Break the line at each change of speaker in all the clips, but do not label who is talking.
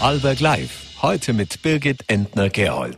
Vorarlberg Live. Heute mit Birgit Entner-Gerold.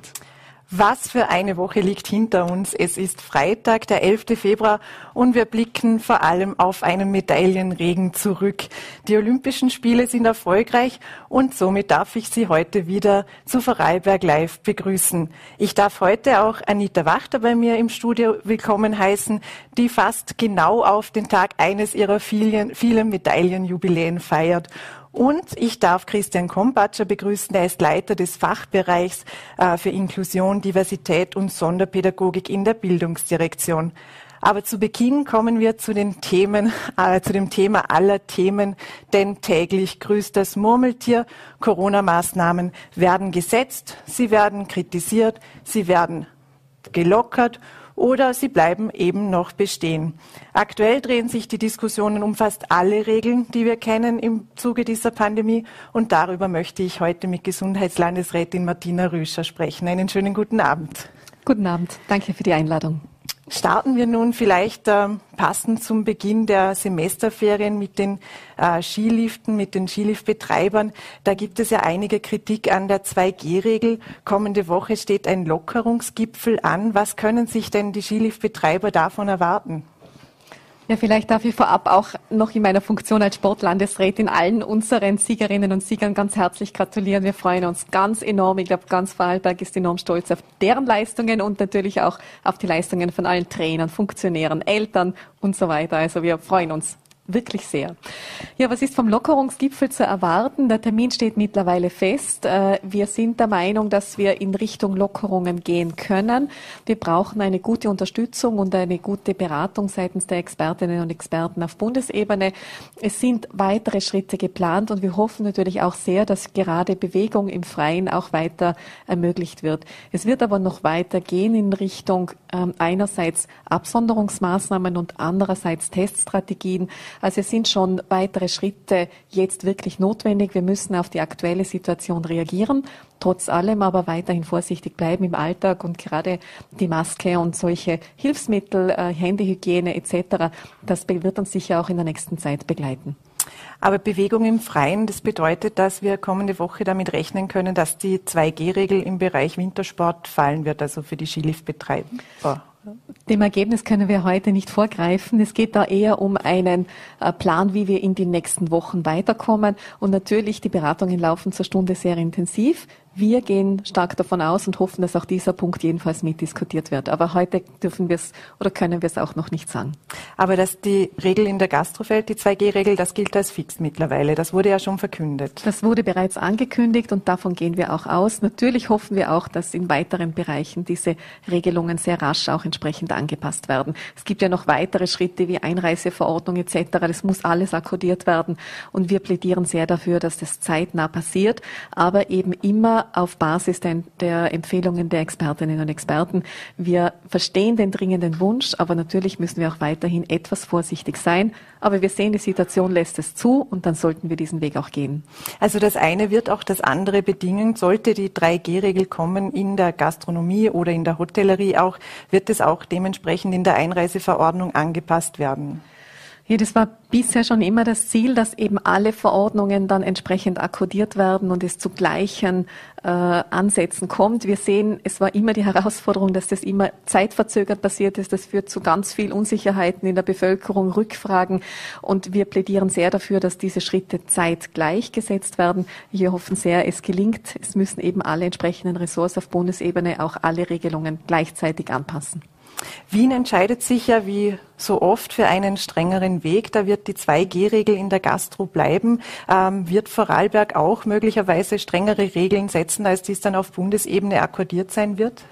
Was für eine Woche liegt hinter uns. Es ist Freitag, der 11. Februar und wir blicken vor allem auf einen Medaillenregen zurück. Die Olympischen Spiele sind erfolgreich und somit darf ich Sie heute wieder zu Vorarlberg Live begrüßen. Ich darf heute auch Anita Wachter bei mir im Studio willkommen heißen, die fast genau auf den Tag eines ihrer vielen, vielen Medaillenjubiläen feiert. Und ich darf Christian Kompatscher begrüßen. Er ist Leiter des Fachbereichs äh, für Inklusion, Diversität und Sonderpädagogik in der Bildungsdirektion. Aber zu Beginn kommen wir zu den Themen, äh, zu dem Thema aller Themen, denn täglich grüßt das Murmeltier. Corona-Maßnahmen werden gesetzt, sie werden kritisiert, sie werden gelockert oder sie bleiben eben noch bestehen. Aktuell drehen sich die Diskussionen um fast alle Regeln, die wir kennen im Zuge dieser Pandemie. Und darüber möchte ich heute mit Gesundheitslandesrätin Martina Rüscher sprechen. Einen schönen guten Abend.
Guten Abend. Danke für die Einladung.
Starten wir nun vielleicht äh, passend zum Beginn der Semesterferien mit den äh, Skiliften, mit den Skiliftbetreibern. Da gibt es ja einige Kritik an der 2G-Regel. Kommende Woche steht ein Lockerungsgipfel an. Was können sich denn die Skiliftbetreiber davon erwarten?
Ja, vielleicht darf ich vorab auch noch in meiner Funktion als Sportlandesrätin allen unseren Siegerinnen und Siegern ganz herzlich gratulieren. Wir freuen uns ganz enorm. Ich glaube, ganz Vorarlberg ist enorm stolz auf deren Leistungen und natürlich auch auf die Leistungen von allen Trainern, Funktionären, Eltern und so weiter. Also wir freuen uns wirklich sehr. Ja, was ist vom Lockerungsgipfel zu erwarten? Der Termin steht mittlerweile fest. Äh, wir sind der Meinung, dass wir in Richtung Lockerungen gehen können. Wir brauchen eine gute Unterstützung und eine gute Beratung seitens der Expertinnen und Experten auf Bundesebene. Es sind weitere Schritte geplant und wir hoffen natürlich auch sehr, dass gerade Bewegung im Freien auch weiter ermöglicht wird. Es wird aber noch weiter gehen in Richtung ähm, einerseits Absonderungsmaßnahmen und andererseits Teststrategien. Also es sind schon weitere Schritte jetzt wirklich notwendig. Wir müssen auf die aktuelle Situation reagieren, trotz allem aber weiterhin vorsichtig bleiben im Alltag und gerade die Maske und solche Hilfsmittel, äh, Händehygiene etc., das wird uns sicher auch in der nächsten Zeit begleiten.
Aber Bewegung im Freien, das bedeutet, dass wir kommende Woche damit rechnen können, dass die 2G-Regel im Bereich Wintersport fallen wird, also für die Skiliftbetreiber.
Dem Ergebnis können wir heute nicht vorgreifen. Es geht da eher um einen äh, Plan, wie wir in den nächsten Wochen weiterkommen. Und natürlich, die Beratungen laufen zur Stunde sehr intensiv. Wir gehen stark davon aus und hoffen, dass auch dieser Punkt jedenfalls mitdiskutiert wird. Aber heute dürfen wir es oder können wir es auch noch nicht sagen.
Aber dass die Regel in der Gastro fällt, die 2G-Regel, das gilt als fix mittlerweile. Das wurde ja schon verkündet.
Das wurde bereits angekündigt und davon gehen wir auch aus. Natürlich hoffen wir auch, dass in weiteren Bereichen diese Regelungen sehr rasch auch entsprechend angepasst werden. Es gibt ja noch weitere Schritte wie Einreiseverordnung etc. Das muss alles akkodiert werden und wir plädieren sehr dafür, dass das zeitnah passiert, aber eben immer auf Basis der, Empfehlungen der Expertinnen und Experten. Wir verstehen den dringenden Wunsch, aber natürlich müssen wir auch weiterhin etwas vorsichtig sein. Aber wir sehen, die Situation lässt es zu und dann sollten wir diesen Weg auch gehen.
Also das eine wird auch das andere bedingen. Sollte die 3G-Regel kommen in der Gastronomie oder in der Hotellerie auch, wird es auch dementsprechend in der Einreiseverordnung angepasst werden.
Ja, das war bisher schon immer das Ziel, dass eben alle Verordnungen dann entsprechend akkodiert werden und es zu gleichen äh, Ansätzen kommt. Wir sehen, es war immer die Herausforderung, dass das immer zeitverzögert passiert ist. Das führt zu ganz viel Unsicherheiten in der Bevölkerung, Rückfragen. Und wir plädieren sehr dafür, dass diese Schritte zeitgleich gesetzt werden. Wir hoffen sehr, es gelingt. Es müssen eben alle entsprechenden Ressorts auf Bundesebene auch alle Regelungen gleichzeitig anpassen.
Wien entscheidet sich ja wie so oft für einen strengeren Weg. Da wird die 2G-Regel in der Gastro bleiben. Ähm, wird Vorarlberg auch möglicherweise strengere Regeln setzen, als dies dann auf Bundesebene akkordiert sein wird?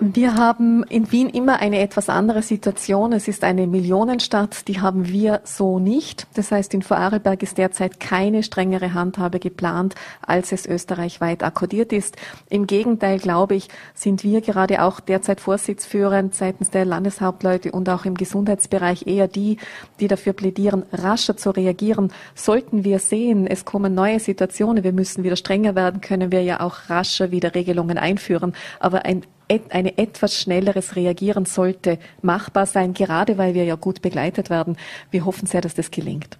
Wir haben in Wien immer eine etwas andere Situation. Es ist eine Millionenstadt, die haben wir so nicht. Das heißt, in Vorarlberg ist derzeit keine strengere Handhabe geplant, als es österreichweit akkordiert ist. Im Gegenteil, glaube ich, sind wir gerade auch derzeit vorsitzführend seitens der Landeshauptleute und auch im Gesundheitsbereich eher die, die dafür plädieren, rascher zu reagieren. Sollten wir sehen, es kommen neue Situationen, wir müssen wieder strenger werden, können wir ja auch rascher wieder Regelungen einführen. Aber ein ein etwas schnelleres Reagieren sollte machbar sein, gerade weil wir ja gut begleitet werden. Wir hoffen sehr, dass das gelingt.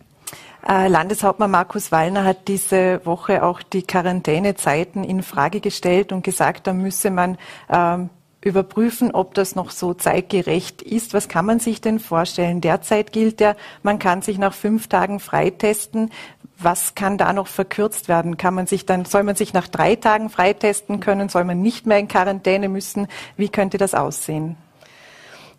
Äh, Landeshauptmann Markus Wallner hat diese Woche auch die Quarantänezeiten in Frage gestellt und gesagt, da müsse man ähm, überprüfen, ob das noch so zeitgerecht ist. Was kann man sich denn vorstellen? Derzeit gilt ja, man kann sich nach fünf Tagen freitesten. Was kann da noch verkürzt werden? Kann man sich dann, soll man sich nach drei Tagen freitesten können? Soll man nicht mehr in Quarantäne müssen? Wie könnte das aussehen?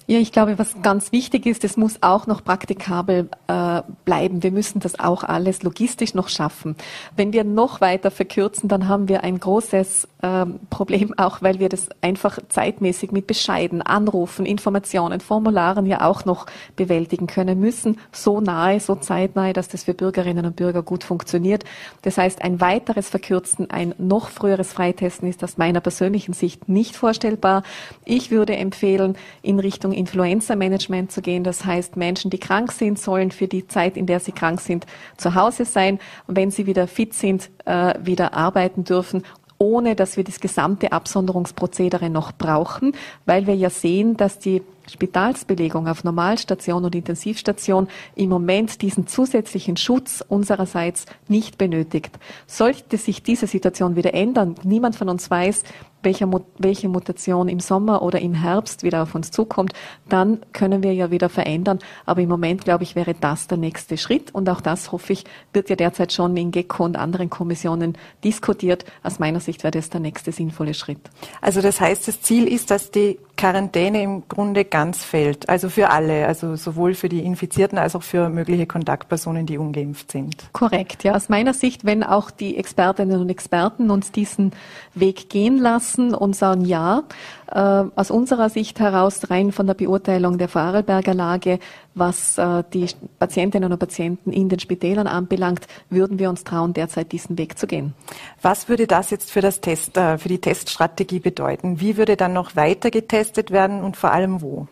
Ja, ich glaube, was ganz wichtig ist, es muss auch noch praktikabel äh, bleiben. Wir müssen das auch alles logistisch noch schaffen. Wenn wir noch weiter verkürzen, dann haben wir ein großes äh, Problem, auch weil wir das einfach zeitmäßig mit Bescheiden, Anrufen, Informationen, Formularen ja auch noch bewältigen können müssen. So nahe, so zeitnahe, dass das für Bürgerinnen und Bürger gut funktioniert. Das heißt, ein weiteres Verkürzen, ein noch früheres Freitesten ist aus meiner persönlichen Sicht nicht vorstellbar. Ich würde empfehlen, in Richtung Influenza-Management zu gehen. Das heißt, Menschen, die krank sind, sollen für die Zeit, in der sie krank sind, zu Hause sein. Und wenn sie wieder fit sind, äh, wieder arbeiten dürfen ohne dass wir das gesamte Absonderungsprozedere noch brauchen, weil wir ja sehen, dass die Spitalsbelegung auf Normalstation und Intensivstation im Moment diesen zusätzlichen Schutz unsererseits nicht benötigt. Sollte sich diese Situation wieder ändern, niemand von uns weiß, welche, welche Mutation im Sommer oder im Herbst wieder auf uns zukommt, dann können wir ja wieder verändern. Aber im Moment, glaube ich, wäre das der nächste Schritt. Und auch das, hoffe ich, wird ja derzeit schon in GECO und anderen Kommissionen diskutiert. Aus meiner Sicht wäre das der nächste sinnvolle Schritt.
Also das heißt, das Ziel ist, dass die Quarantäne im Grunde ganz fällt. Also für alle, also sowohl für die Infizierten als auch für mögliche Kontaktpersonen, die ungeimpft sind.
Korrekt, ja. Aus meiner Sicht, wenn auch die Expertinnen und Experten uns diesen Weg gehen lassen und sagen, ja, äh, aus unserer Sicht heraus, rein von der Beurteilung der Vorarlberger Lage, was äh, die Patientinnen und Patienten in den Spitälern anbelangt, würden wir uns trauen, derzeit diesen Weg zu gehen.
Was würde das jetzt für das Test, äh, für die Teststrategie bedeuten? Wie würde dann noch weiter getestet werden und vor allem wo?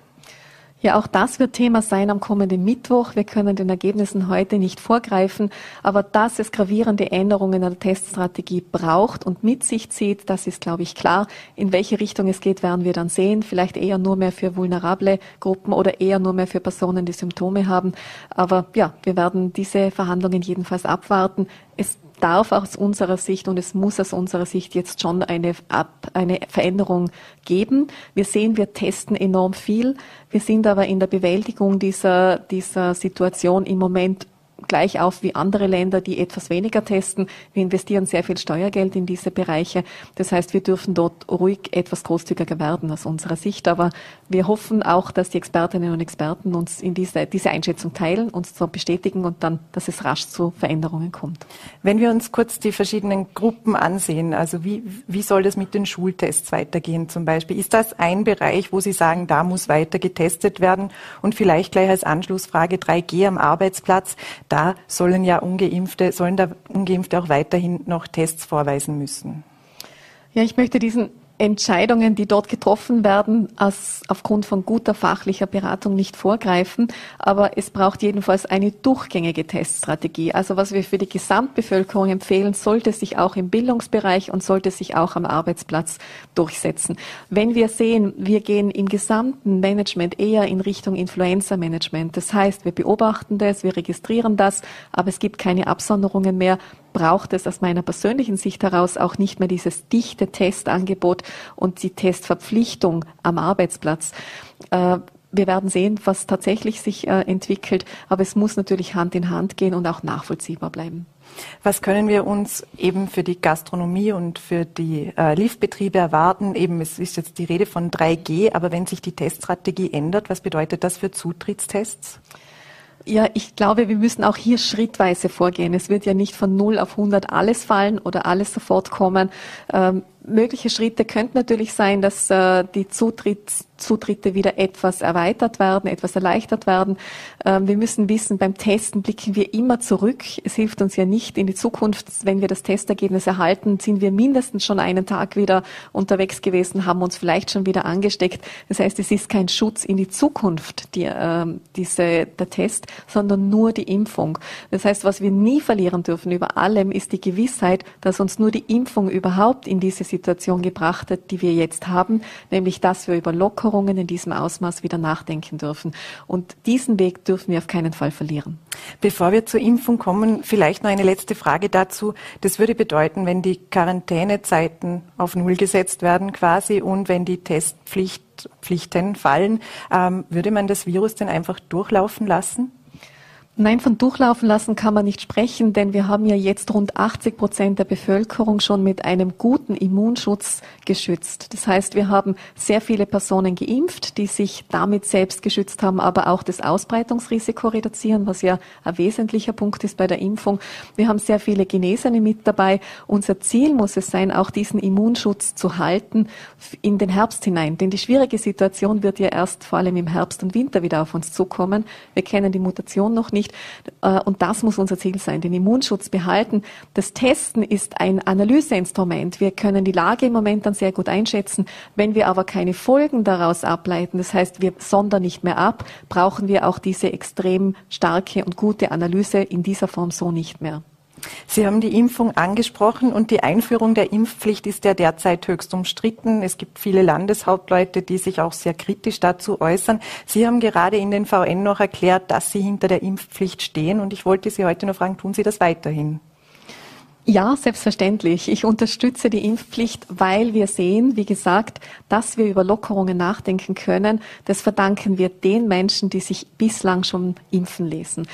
Ja, auch das wird Thema sein am kommenden Mittwoch. Wir können den Ergebnissen heute nicht vorgreifen, aber dass es gravierende Änderungen in der Teststrategie braucht und mit sich zieht, das ist, glaube ich, klar. In welche Richtung es geht, werden wir dann sehen. Vielleicht eher nur mehr für vulnerable Gruppen oder eher nur mehr für Personen, die Symptome haben. Aber ja, wir werden diese Verhandlungen jedenfalls abwarten. Es darf aus unserer Sicht und es muss aus unserer Sicht jetzt schon eine, Ab, eine Veränderung geben. Wir sehen, wir testen enorm viel. Wir sind aber in der Bewältigung dieser, dieser Situation im Moment gleich auf wie andere Länder, die etwas weniger testen. Wir investieren sehr viel Steuergeld in diese Bereiche. Das heißt, wir dürfen dort ruhig etwas großzügiger werden aus unserer Sicht. Aber wir hoffen auch, dass die Expertinnen und Experten uns in diese, diese Einschätzung teilen, uns so bestätigen und dann, dass es rasch zu Veränderungen kommt.
Wenn wir uns kurz die verschiedenen Gruppen ansehen, also wie, wie soll das mit den Schultests weitergehen zum Beispiel? Ist das ein Bereich, wo Sie sagen, da muss weiter getestet werden? Und vielleicht gleich als Anschlussfrage 3G am Arbeitsplatz da sollen ja Ungeimpfte, sollen da Ungeimpfte auch weiterhin noch Tests vorweisen müssen.
Ja, ich möchte diesen Entscheidungen, die dort getroffen werden, als aufgrund von guter fachlicher Beratung nicht vorgreifen. Aber es braucht jedenfalls eine durchgängige Teststrategie. Also was wir für die Gesamtbevölkerung empfehlen, sollte sich auch im Bildungsbereich und sollte sich auch am Arbeitsplatz durchsetzen. Wenn wir sehen, wir gehen im gesamten Management eher in Richtung Influenza-Management. Das heißt, wir beobachten das, wir registrieren das, aber es gibt keine Absonderungen mehr, braucht es aus meiner persönlichen Sicht heraus auch nicht mehr dieses dichte Testangebot und die Testverpflichtung am Arbeitsplatz. Äh, wir werden sehen, was tatsächlich sich äh, entwickelt, aber es muss natürlich Hand in Hand gehen und auch nachvollziehbar bleiben.
Was können wir uns eben für die Gastronomie und für die äh, Liftbetriebe erwarten? Eben, es ist jetzt die Rede von 3G, aber wenn sich die Teststrategie ändert, was bedeutet das für Zutrittstests?
Ja, ich glaube, wir müssen auch hier schrittweise vorgehen. Es wird ja nicht von 0 auf 100 alles fallen oder alles sofort kommen. Ähm, mögliche Schritte könnten natürlich sein, dass äh, die Zutritts Zutritte wieder etwas erweitert werden, etwas erleichtert werden. Ähm, wir müssen wissen, beim Testen blicken wir immer zurück. Es hilft uns ja nicht in die Zukunft. Wenn wir das Testergebnis erhalten, sind wir mindestens schon einen Tag wieder unterwegs gewesen, haben uns vielleicht schon wieder angesteckt. Das heißt, es ist kein Schutz in die Zukunft, die, ähm, diese, der Test, sondern nur die Impfung. Das heißt, was wir nie verlieren dürfen über allem, ist die Gewissheit, dass uns nur die Impfung überhaupt in diese Situation gebracht hat, die wir jetzt haben, nämlich dass wir über Lockerungen in diesem Ausmaß wieder nachdenken dürfen. Und diesen Weg dürfen wir auf keinen Fall verlieren.
Bevor wir zur Impfung kommen, vielleicht noch eine letzte Frage dazu. Das würde bedeuten, wenn die Quarantänezeiten auf Null gesetzt werden quasi und wenn die Testpflichten fallen, ähm, würde man das Virus denn einfach durchlaufen lassen?
Nein, von durchlaufen lassen kann man nicht sprechen, denn wir haben ja jetzt rund 80 Prozent der Bevölkerung schon mit einem guten Immunschutz geschützt. Das heißt, wir haben sehr viele Personen geimpft, die sich damit selbst geschützt haben, aber auch das Ausbreitungsrisiko reduzieren, was ja ein wesentlicher Punkt ist bei der Impfung. Wir haben sehr viele Genesene mit dabei. Unser Ziel muss es sein, auch diesen Immunschutz zu halten in den Herbst hinein. Denn die schwierige Situation wird ja erst vor allem im Herbst und Winter wieder auf uns zukommen. Wir kennen die Mutation noch nicht nicht. Äh, und das muss unser Ziel sein, den Immunschutz behalten. Das Testen ist ein Analyseinstrument. Wir können die Lage im Moment dann sehr gut einschätzen. Wenn wir aber keine Folgen daraus ableiten, das heißt, wir sondern nicht mehr ab, brauchen wir auch diese extrem starke und gute Analyse in dieser Form so nicht mehr.
Sie haben die Impfung angesprochen und die Einführung der Impfpflicht ist ja derzeit höchst umstritten. Es gibt viele Landeshauptleute, die sich auch sehr kritisch dazu äußern. Sie haben gerade in den VN noch erklärt, dass Sie hinter der Impfpflicht stehen und ich wollte Sie heute noch fragen, tun Sie das weiterhin?
Ja, selbstverständlich. Ich unterstütze die Impfpflicht, weil wir sehen, wie gesagt, dass wir über Lockerungen nachdenken können. Das verdanken wir den Menschen, die sich bislang schon impfen lassen.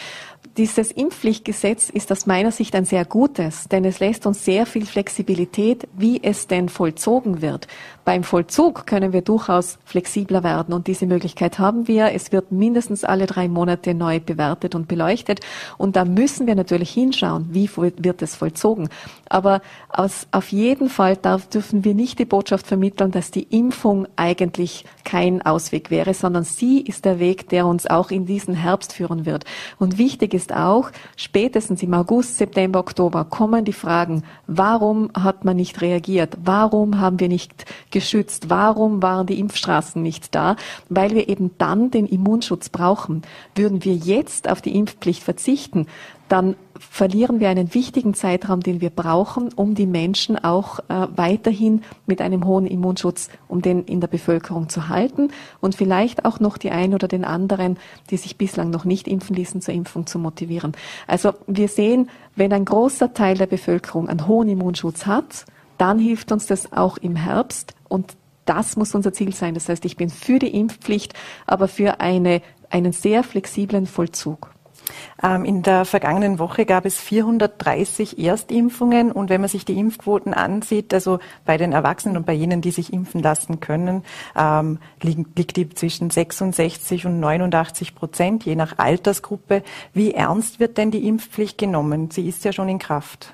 Dieses Impfpflichtgesetz ist aus meiner Sicht ein sehr gutes, denn es lässt uns sehr viel Flexibilität, wie es denn vollzogen wird. Beim Vollzug können wir durchaus flexibler werden und diese Möglichkeit haben wir. Es wird mindestens alle drei Monate neu bewertet und beleuchtet und da müssen wir natürlich hinschauen, wie wird es vollzogen. Aber aus, auf jeden Fall darf, dürfen wir nicht die Botschaft vermitteln, dass die Impfung eigentlich kein Ausweg wäre, sondern sie ist der Weg, der uns auch in diesen Herbst führen wird. Und wichtig ist auch, spätestens im August, September, Oktober kommen die Fragen, warum hat man nicht reagiert? Warum haben wir nicht geschützt? Warum waren die Impfstraßen nicht da? Weil wir eben dann den Immunschutz brauchen. Würden wir jetzt auf die Impfpflicht verzichten, dann verlieren wir einen wichtigen Zeitraum, den wir brauchen, um die Menschen auch äh, weiterhin mit einem hohen Immunschutz, um den in der Bevölkerung zu halten und vielleicht auch noch die ein oder den anderen, die sich bislang noch nicht impfen ließen, zur Impfung zu motivieren. Also wir sehen, wenn ein großer Teil der Bevölkerung einen hohen Immunschutz hat, dann hilft uns das auch im Herbst und das muss unser Ziel sein. Das heißt, ich bin für die Impfpflicht, aber für eine, einen sehr flexiblen Vollzug.
Ähm, in der vergangenen Woche gab es 430 Erstimpfungen und wenn man sich die Impfquoten ansieht, also bei den Erwachsenen und bei jenen, die sich impfen lassen können, ähm, liegt die zwischen 66 und 89 Prozent, je nach Altersgruppe. Wie ernst wird denn die Impfpflicht genommen? Sie ist ja schon in Kraft.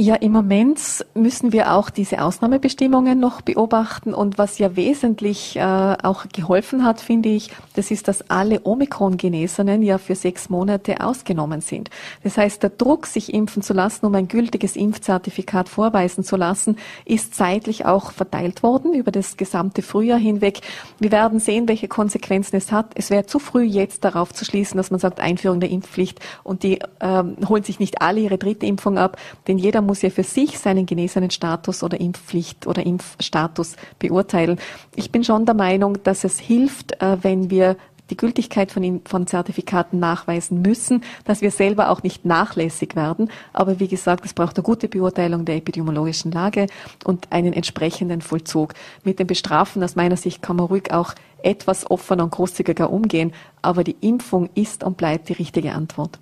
Ja, im Moment müssen wir auch diese Ausnahmebestimmungen noch beobachten. Und was ja wesentlich äh, auch geholfen hat, finde ich, das ist, dass alle Omikron-Genesenen ja für sechs Monate ausgenommen sind. Das heißt, der Druck, sich impfen zu lassen, um ein gültiges Impfzertifikat vorweisen zu lassen, ist zeitlich auch verteilt worden über das gesamte Frühjahr hinweg. Wir werden sehen, welche Konsequenzen es hat. Es wäre zu früh, jetzt darauf zu schließen, dass man sagt, Einführung der Impfpflicht und die ähm, holen sich nicht alle ihre dritte Impfung ab, denn jeder muss ja für sich seinen genesenen Status oder Impfpflicht oder Impfstatus beurteilen. Ich bin schon der Meinung, dass es hilft, äh, wenn wir die Gültigkeit von, von Zertifikaten nachweisen müssen, dass wir selber auch nicht nachlässig werden. Aber wie gesagt, es braucht eine gute Beurteilung der epidemiologischen Lage und einen entsprechenden Vollzug. Mit dem Bestrafen aus meiner Sicht kann man ruhig auch etwas offener und großzügiger umgehen. Aber die Impfung ist und bleibt die richtige Antwort.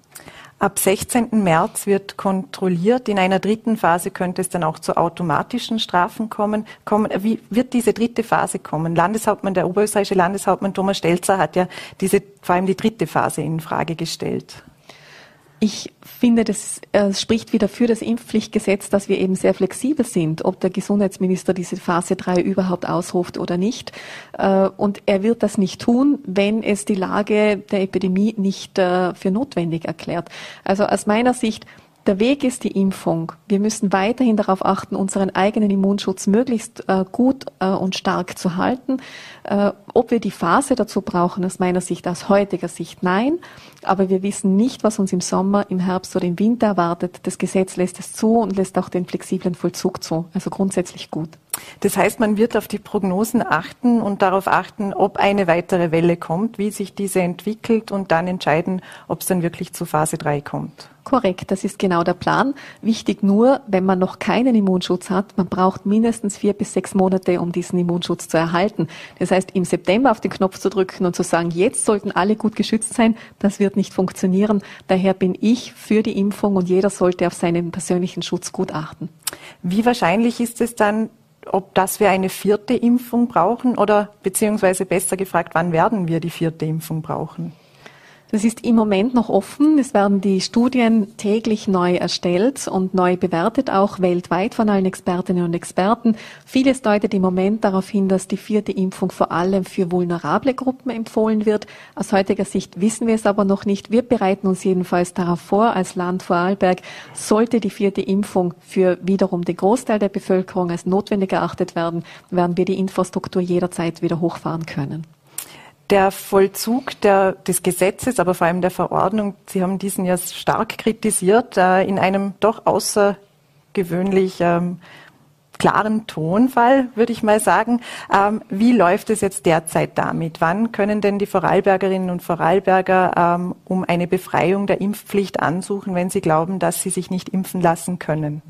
Ab 16. März wird kontrolliert. In einer dritten Phase könnte es dann auch zu automatischen Strafen kommen. Wie wird diese dritte Phase kommen? Landeshauptmann, der oberösterreichische Landeshauptmann Thomas Stelzer hat ja diese, vor allem die dritte Phase in Frage gestellt.
Ich finde, das äh, spricht wieder für das Impfpflichtgesetz, dass wir eben sehr flexibel sind, ob der Gesundheitsminister diese Phase 3 überhaupt ausruft oder nicht. Äh, und er wird das nicht tun, wenn es die Lage der Epidemie nicht äh, für notwendig erklärt. Also aus meiner Sicht Der Weg ist die Impfung. Wir müssen weiterhin darauf achten, unseren eigenen Immunschutz möglichst äh, gut äh, und stark zu halten. Äh, ob wir die Phase dazu brauchen, aus meiner Sicht, aus heutiger Sicht, nein. Aber wir wissen nicht, was uns im Sommer, im Herbst oder im Winter erwartet. Das Gesetz lässt es zu und lässt auch den flexiblen Vollzug zu. Also grundsätzlich gut.
Das heißt, man wird auf die Prognosen achten und darauf achten, ob eine weitere Welle kommt, wie sich diese entwickelt und dann entscheiden, ob es dann wirklich zu Phase 3 kommt.
Korrekt, das ist genau der Plan. Wichtig nur, wenn man noch keinen Immunschutz hat, man braucht mindestens vier bis sechs Monate, um diesen Immunschutz zu erhalten. Das heißt, im September auf den Knopf zu drücken und zu sagen, jetzt sollten alle gut geschützt sein, das wird nicht funktionieren. Daher bin ich für die Impfung und jeder sollte auf seinen persönlichen Schutz gut achten.
Wie wahrscheinlich ist es dann, ob das wir eine vierte Impfung brauchen oder beziehungsweise besser gefragt, wann werden wir die vierte Impfung brauchen?
Das ist im Moment noch offen. Es werden die Studien täglich neu erstellt und neu bewertet, auch weltweit von allen Expertinnen und Experten. Vieles deutet im Moment darauf hin, dass die vierte Impfung vor allem für vulnerable Gruppen empfohlen wird. Aus heutiger Sicht wissen wir es aber noch nicht. Wir bereiten uns jedenfalls darauf vor, als Land Vorarlberg, sollte die vierte Impfung für wiederum den Großteil der Bevölkerung als notwendig erachtet werden, werden wir die Infrastruktur jederzeit wieder hochfahren können
der Vollzug der, des Gesetzes, aber vor allem der Verordnung, Sie haben diesen ja stark kritisiert, äh, in einem doch außergewöhnlich ähm, klaren Tonfall, würde ich mal sagen. Ähm, wie läuft es jetzt derzeit damit? Wann können denn die Vorarlbergerinnen und Vorarlberger ähm, um eine Befreiung der Impfpflicht ansuchen, wenn sie glauben, dass sie sich nicht impfen lassen können?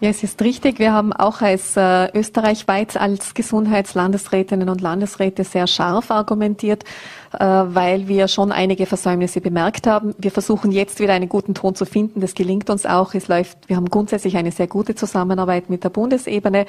Ja, es ist richtig. Wir haben auch als äh, österreichweit als Gesundheitslandesrätinnen und Landesräte sehr scharf argumentiert, äh, weil wir schon einige Versäumnisse bemerkt haben. Wir versuchen jetzt wieder einen guten Ton zu finden. Das gelingt uns auch. Es läuft, wir haben grundsätzlich eine sehr gute Zusammenarbeit mit der Bundesebene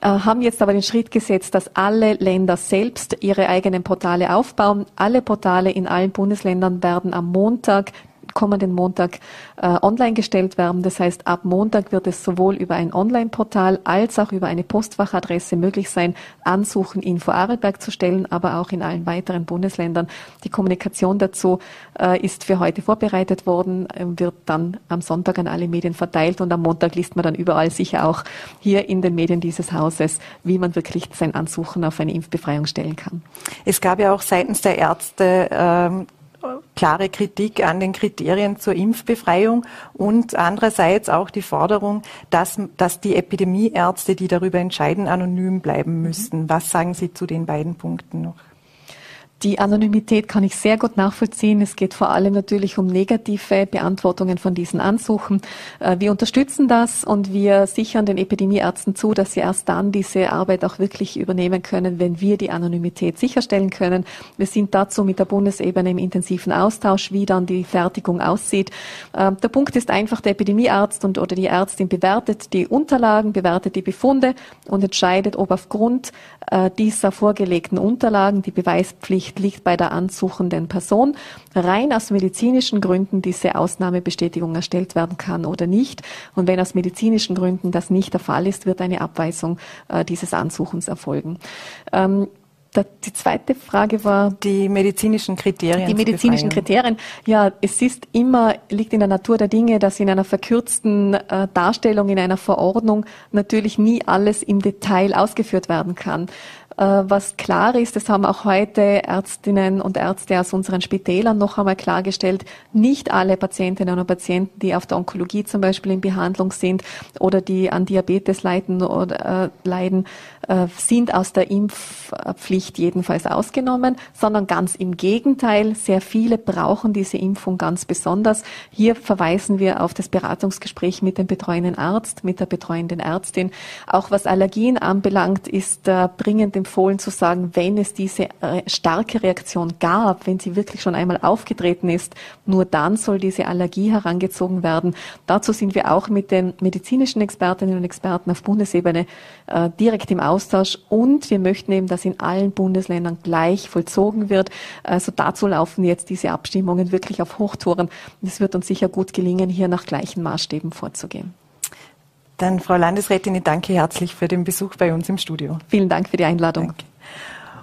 äh, haben jetzt aber den Schritt gesetzt, dass alle Länder selbst ihre eigenen Portale aufbauen. Alle Portale in allen Bundesländern werden am Montag kommenden Montag äh, online gestellt werden. Das heißt, ab Montag wird es sowohl über ein Online-Portal als auch über eine Postfachadresse möglich sein, Ansuchen in Vorarlberg zu stellen, aber auch in allen weiteren Bundesländern. Die Kommunikation dazu äh, ist für heute vorbereitet worden, äh, wird dann am Sonntag an alle Medien verteilt und am Montag liest man dann überall sicher auch hier in den Medien dieses Hauses, wie man wirklich sein Ansuchen auf eine Impfbefreiung stellen kann.
Es gab ja auch seitens der Ärzte ähm, klare Kritik an den Kriterien zur Impfbefreiung und andererseits auch die Forderung, dass, dass die Epidemieärzte, die darüber entscheiden, anonym bleiben müssten. Was sagen Sie zu den beiden Punkten noch?
Die Anonymität kann ich sehr gut nachvollziehen. Es geht vor allem natürlich um negative Beantwortungen von diesen Ansuchen. Äh, wir unterstützen das und wir sichern den Epidemieärzten zu, dass sie erst dann diese Arbeit auch wirklich übernehmen können, wenn wir die Anonymität sicherstellen können. Wir sind dazu mit der Bundesebene im intensiven Austausch, wie dann die Fertigung aussieht. Äh, der Punkt ist einfach, der Epidemiearzt und oder die Ärztin bewertet die Unterlagen, bewertet die Befunde und entscheidet, ob aufgrund äh, dieser vorgelegten Unterlagen die Beweispflicht Pflicht liegt bei der ansuchenden Person, rein aus medizinischen Gründen diese Ausnahmebestätigung erstellt werden kann oder nicht. Und wenn aus medizinischen Gründen das nicht der Fall ist, wird eine Abweisung äh, dieses Ansuchens erfolgen. Ähm, die zweite Frage war
die medizinischen Kriterien.
Die medizinischen Kriterien. Ja, es ist immer liegt in der Natur der Dinge, dass in einer verkürzten äh, Darstellung in einer Verordnung natürlich nie alles im Detail ausgeführt werden kann. Äh, was klar ist, das haben auch heute Ärztinnen und Ärzte aus unseren Spitälern noch einmal klargestellt, nicht alle Patientinnen und Patienten, die auf der Onkologie zum Beispiel in Behandlung sind oder die an Diabetes leiden oder äh, leiden, äh, sind aus der Impfpflicht jedenfalls ausgenommen, sondern ganz im Gegenteil, sehr viele brauchen diese Impfung ganz besonders. Hier verweisen wir auf das Beratungsgespräch mit dem betreuenden Arzt, mit der betreuenden Ärztin. Auch was Allergien anbelangt, ist äh, dringend empfohlen zu sagen, wenn es diese äh, starke Reaktion gab, wenn sie wirklich schon einmal aufgetreten ist, nur dann soll diese Allergie herangezogen werden. Dazu sind wir auch mit den medizinischen Expertinnen und Experten auf Bundesebene äh, direkt im Austausch und wir möchten eben, dass in allen Bundesländern gleich vollzogen wird. Also dazu laufen jetzt diese Abstimmungen wirklich auf Hochtouren. Es wird uns sicher gut gelingen, hier nach gleichen Maßstäben vorzugehen.
Dann, Frau Landesrätin, ich danke herzlich für den Besuch bei uns im Studio.
Vielen Dank für die Einladung. Danke.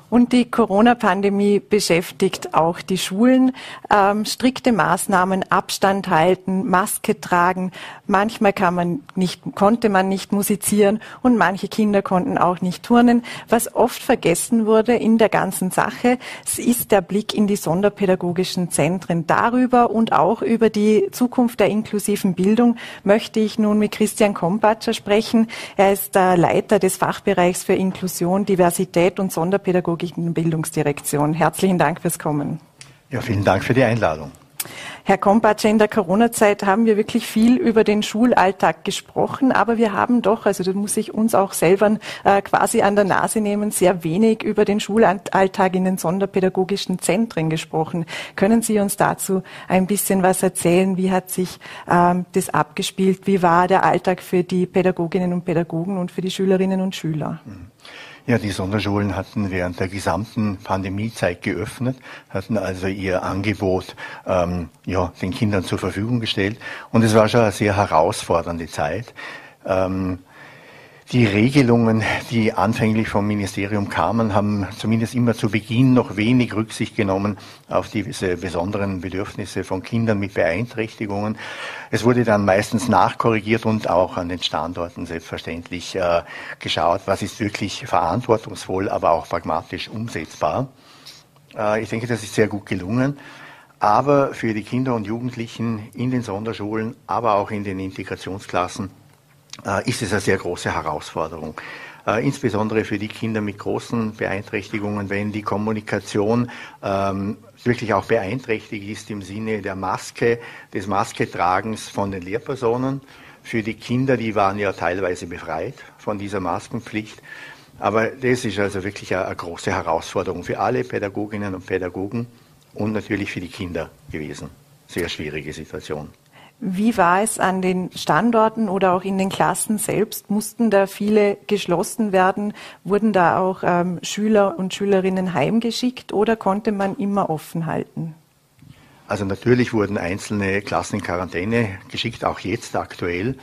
Und die Corona-Pandemie beschäftigt auch die Schulen. Ähm, strikte Maßnahmen, Abstand halten, Maske tragen. Manchmal kann man nicht, konnte man nicht musizieren und manche Kinder konnten auch nicht turnen. Was oft vergessen wurde in der ganzen Sache, ist der Blick in die sonderpädagogischen Zentren. Darüber und auch über die Zukunft der inklusiven Bildung möchte ich nun mit Christian Kompatscher sprechen. Er ist der Leiter des Fachbereichs für Inklusion, Diversität und Sonderpädagogik Pädagogischen Bildungsdirektion. Herzlichen Dank fürs Kommen.
Ja, vielen Dank für die Einladung.
Herr Kompatsche, in der Corona-Zeit haben wir wirklich viel über den Schulalltag gesprochen, aber wir haben doch, also das muss ich uns auch selber äh, quasi an der Nase nehmen, sehr wenig über den Schulalltag in den sonderpädagogischen Zentren gesprochen. Können Sie uns dazu ein bisschen was erzählen? Wie hat sich ähm, das abgespielt? Wie war der Alltag für die Pädagoginnen und Pädagogen und für die Schülerinnen und Schüler?
Mhm. Ja, die Sonderschulen hatten während der gesamten Pandemiezeit geöffnet, hatten also ihr Angebot ähm, ja, den Kindern zur Verfügung gestellt. Und es war schon eine sehr herausfordernde Zeit. Ähm, die Regelungen, die anfänglich vom Ministerium kamen, haben zumindest immer zu Beginn noch wenig Rücksicht genommen auf diese besonderen Bedürfnisse von Kindern mit Beeinträchtigungen. Es wurde dann meistens nachkorrigiert und auch an den Standorten selbstverständlich äh, geschaut, was ist wirklich verantwortungsvoll, aber auch pragmatisch umsetzbar. Äh, ich denke, das ist sehr gut gelungen. Aber für die Kinder und Jugendlichen in den Sonderschulen, aber auch in den Integrationsklassen ist es eine sehr große Herausforderung. Äh, insbesondere für die Kinder mit großen Beeinträchtigungen, wenn die Kommunikation ähm, wirklich auch beeinträchtigt ist im Sinne der Maske, des Masketragens von den Lehrpersonen. Für die Kinder, die waren ja teilweise befreit von dieser Maskenpflicht. Aber das ist also wirklich eine große Herausforderung für alle Pädagoginnen und Pädagogen und natürlich für die Kinder gewesen. Sehr schwierige Situation.
Wie war es an den Standorten oder auch in den Klassen selbst? Mussten da viele geschlossen werden? Wurden da auch ähm, Schüler und Schülerinnen heimgeschickt oder konnte man immer offen halten?
Also natürlich wurden einzelne Klassen in Quarantäne geschickt, auch jetzt aktuell.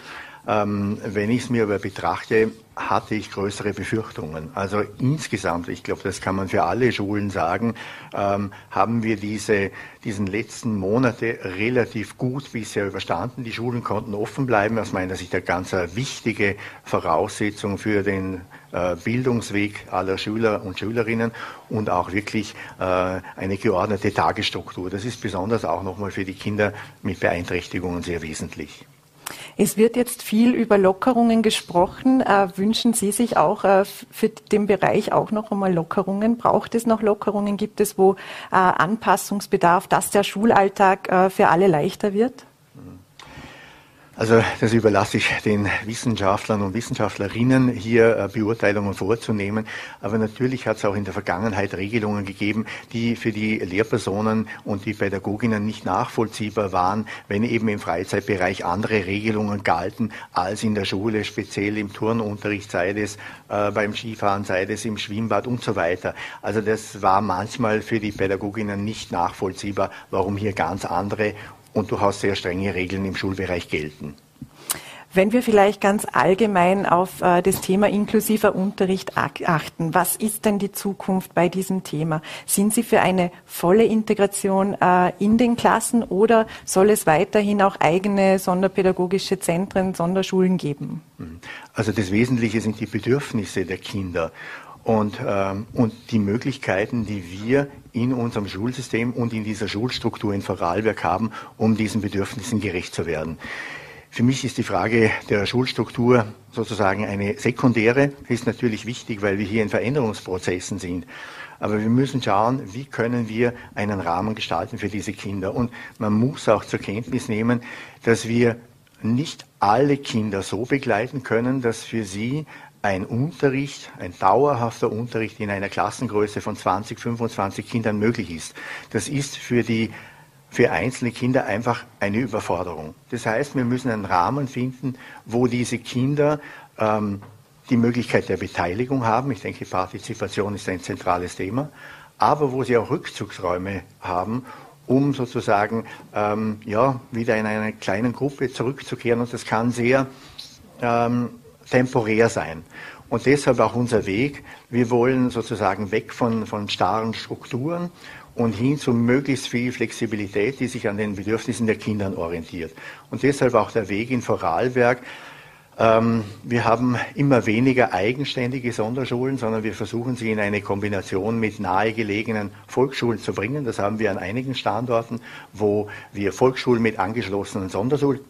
Ähm, wenn ich es mir aber betrachte, hatte ich größere Befürchtungen. Also insgesamt, ich glaube, das kann man für alle Schulen sagen, ähm, haben wir diese, diesen letzten Monate relativ gut bisher überstanden. Die Schulen konnten offen bleiben, aus meiner Sicht eine ganz wichtige Voraussetzung für den äh, Bildungsweg aller Schüler und Schülerinnen und auch wirklich äh, eine geordnete Tagesstruktur. Das ist besonders auch nochmal für die Kinder mit Beeinträchtigungen sehr wesentlich.
Es wird jetzt viel über Lockerungen gesprochen. Äh, wünschen Sie sich auch äh, für den Bereich auch noch einmal Lockerungen? Braucht es noch Lockerungen? Gibt es wo äh, Anpassungsbedarf, dass der Schulalltag für alle leichter wird?
Also das überlasse ich den Wissenschaftlern und Wissenschaftlerinnen, hier äh, Beurteilungen vorzunehmen. Aber natürlich hat es auch in der Vergangenheit Regelungen gegeben, die für die Lehrpersonen und die Pädagoginnen nicht nachvollziehbar waren, wenn eben im Freizeitbereich andere Regelungen galten als in der Schule, speziell im Turnunterricht, sei es äh, beim Skifahren, sei es im Schwimmbad und so weiter. Also das war manchmal für die Pädagoginnen nicht nachvollziehbar, warum hier ganz andere und durchaus sehr strenge Regeln im Schulbereich gelten.
Wenn wir vielleicht ganz allgemein auf äh, das Thema inklusiver Unterricht achten, was ist denn die Zukunft bei diesem Thema? Sind Sie für eine volle Integration äh, in den Klassen oder soll es weiterhin auch eigene sonderpädagogische Zentren, Sonderschulen geben?
Also das Wesentliche sind die Bedürfnisse der Kinder und, ähm, und die Möglichkeiten, die wir in unserem Schulsystem und in dieser Schulstruktur in Vorarlberg haben, um diesen Bedürfnissen gerecht zu werden. Für mich ist die Frage der Schulstruktur sozusagen eine sekundäre. Ist natürlich wichtig, weil wir hier in Veränderungsprozessen sind. Aber wir müssen schauen, wie können wir einen Rahmen gestalten für diese Kinder. Und man muss auch zur Kenntnis nehmen, dass wir nicht alle Kinder so begleiten können, dass für sie ein Unterricht, ein dauerhafter Unterricht in einer Klassengröße von 20, 25 Kindern möglich ist. Das ist für die für einzelne Kinder einfach eine Überforderung. Das heißt, wir müssen einen Rahmen finden, wo diese Kinder ähm, die Möglichkeit der Beteiligung haben. Ich denke, Partizipation ist ein zentrales Thema, aber wo sie auch Rückzugsräume haben, um sozusagen ähm, ja, wieder in einer kleinen Gruppe zurückzukehren. Und das kann sehr ähm, temporär sein. Und deshalb auch unser Weg. Wir wollen sozusagen weg von, von starren Strukturen und hin zu möglichst viel Flexibilität, die sich an den Bedürfnissen der Kinder orientiert. Und deshalb auch der Weg in Vorarlberg. Ähm, wir haben immer weniger eigenständige Sonderschulen, sondern wir versuchen sie in eine Kombination mit nahegelegenen Volksschulen zu bringen. Das haben wir an einigen Standorten, wo wir Volksschulen mit angeschlossenen Sonderschul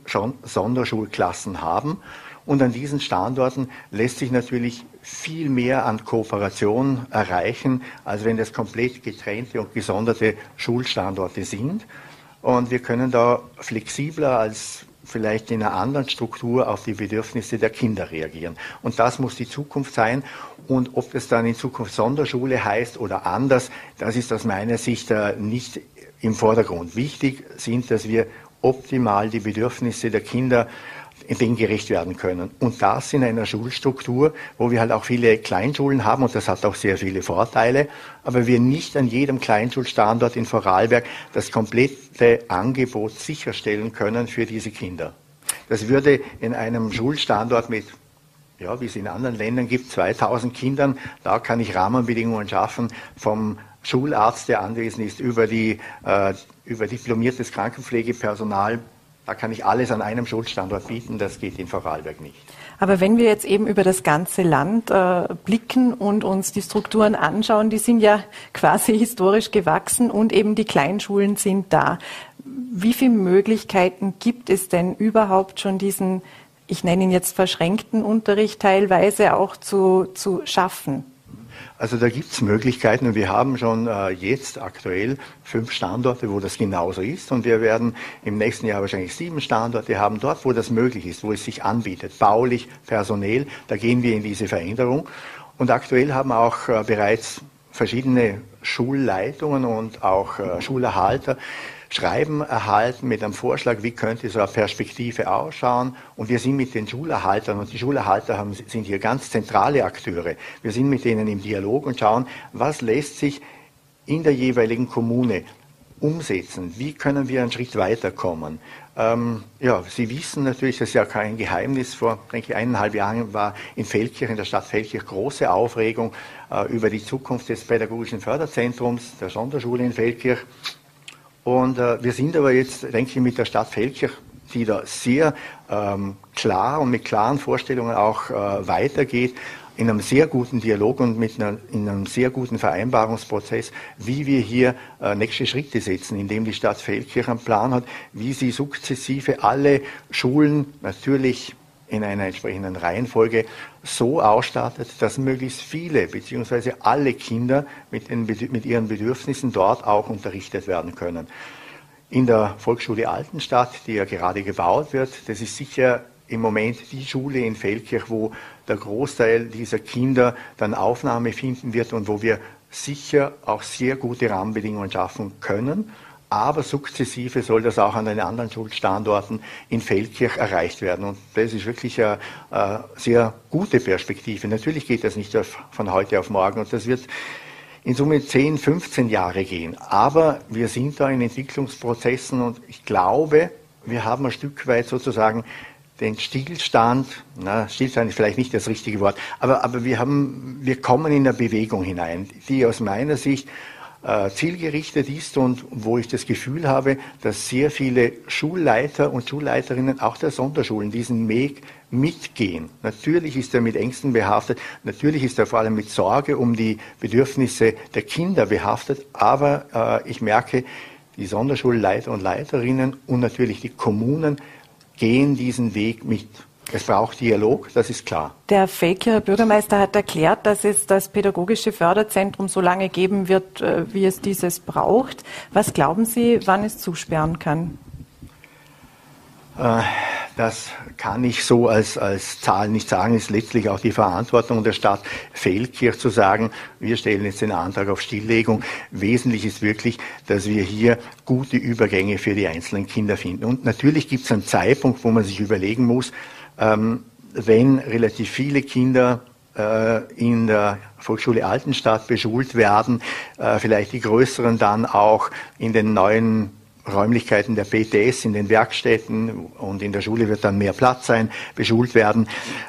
Sonderschulklassen haben. Und an diesen Standorten lässt sich natürlich viel mehr an Kooperation erreichen, als wenn das komplett getrennte und gesonderte Schulstandorte sind. Und wir können da flexibler als vielleicht in einer anderen Struktur auf die Bedürfnisse der Kinder reagieren. Und das muss die Zukunft sein. Und ob es dann in Zukunft Sonderschule heißt oder anders, das ist aus meiner Sicht äh, nicht im Vordergrund. Wichtig sind, dass wir optimal die Bedürfnisse der Kinder denen gerecht werden können. Und das in einer Schulstruktur, wo wir halt auch viele Kleinschulen haben und das hat auch sehr viele Vorteile, aber wir nicht an jedem Kleinschulstandort in Vorarlberg das komplette Angebot sicherstellen können für diese Kinder. Das würde in einem Schulstandort mit ja, wie es in anderen Ländern gibt, 2000 Kindern, da kann ich Rahmenbedingungen schaffen vom Schularzt, der anwesend ist, über, die, äh, über diplomiertes Krankenpflegepersonal da kann ich alles an einem Schulstandort bieten, das geht in Vorarlberg nicht.
Aber wenn wir jetzt eben über das ganze Land äh, blicken und uns die Strukturen anschauen, die sind ja quasi historisch gewachsen und eben die Kleinschulen sind da. Wie viele Möglichkeiten gibt es denn überhaupt schon diesen, ich nenne ihn jetzt verschränkten Unterricht teilweise auch zu, zu schaffen?
Also da gibt es Möglichkeiten und wir haben schon äh, jetzt aktuell fünf Standorte, wo das genauso ist und wir werden im nächsten Jahr wahrscheinlich sieben Standorte haben, dort, wo das möglich ist, wo es sich anbietet, baulich, personell, da gehen wir in diese Veränderung. Und aktuell haben auch äh, bereits verschiedene Schulleitungen und auch äh, Schulerhalter Schreiben erhalten mit einem Vorschlag, wie könnte so eine Perspektive ausschauen. Und wir sind mit den Schulerhaltern, und die Schulerhalter haben, sind hier ganz zentrale Akteure. Wir sind mit denen im Dialog und schauen, was lässt sich in der jeweiligen Kommune umsetzen? Wie können wir einen Schritt weiterkommen? Ähm, ja, Sie wissen natürlich, das ist ja kein Geheimnis, vor, denke ich, eineinhalb Jahren war in Feldkirch, in der Stadt Feldkirch, große Aufregung äh, über die Zukunft des pädagogischen Förderzentrums, der Sonderschule in Feldkirch. Und äh, wir sind aber jetzt, denke ich, mit der Stadt Feldkirch, die da sehr ähm, klar und mit klaren Vorstellungen auch äh, weitergeht, in einem sehr guten Dialog und mit einer, in einem sehr guten Vereinbarungsprozess, wie wir hier äh, nächste Schritte setzen, indem die Stadt Feldkirch einen Plan hat, wie sie sukzessive alle Schulen natürlich in einer entsprechenden Reihenfolge so ausstattet, dass möglichst viele bzw. alle Kinder mit, den, mit ihren Bedürfnissen dort auch unterrichtet werden können. In der Volksschule Altenstadt, die ja gerade gebaut wird, das ist sicher im Moment die Schule in Feldkirch, wo der Großteil dieser Kinder dann Aufnahme finden wird und wo wir sicher auch sehr gute Rahmenbedingungen schaffen können aber sukzessive soll das auch an den anderen Schulstandorten in Feldkirch erreicht werden. Und das ist wirklich eine, eine sehr gute Perspektive. Natürlich geht das nicht von heute auf morgen und das wird in Summe 10, 15 Jahre gehen. Aber wir sind da in Entwicklungsprozessen und ich glaube, wir haben ein Stück weit sozusagen den Stillstand, na, Stillstand ist vielleicht nicht das richtige Wort, aber, aber wir haben, wir kommen in eine Bewegung hinein, die aus meiner Sicht äh, zielgerichtet ist und wo ich das Gefühl habe, dass sehr viele Schulleiter und Schulleiterinnen auch der Sonderschulen diesen Weg mitgehen. Natürlich ist er mit Ängsten behaftet, natürlich ist er vor allem mit Sorge um die Bedürfnisse der Kinder behaftet, aber äh, ich merke, die Sonderschulleiter und Leiterinnen und natürlich die Kommunen gehen diesen Weg mit. Es braucht Dialog, das ist klar.
Der Faker Bürgermeister hat erklärt, dass es das pädagogische Förderzentrum so lange geben wird, äh, wie es dieses braucht. Was glauben Sie, wann es zusperren kann?
Äh, das kann ich so als, als Zahl nicht sagen. Es ist letztlich auch die Verantwortung der Stadt Feldkirch zu sagen, wir stellen jetzt den Antrag auf Stilllegung. Wesentlich ist wirklich, dass wir hier gute Übergänge für die einzelnen Kinder finden. Und natürlich gibt es einen Zeitpunkt, wo man sich überlegen muss, ähm, wenn relativ viele Kinder äh, in der Volksschule Altenstadt beschult werden, äh, vielleicht die größeren dann auch in den neuen Räumlichkeiten der PTS in den Werkstätten und in der Schule wird dann mehr Platz sein, beschult werden.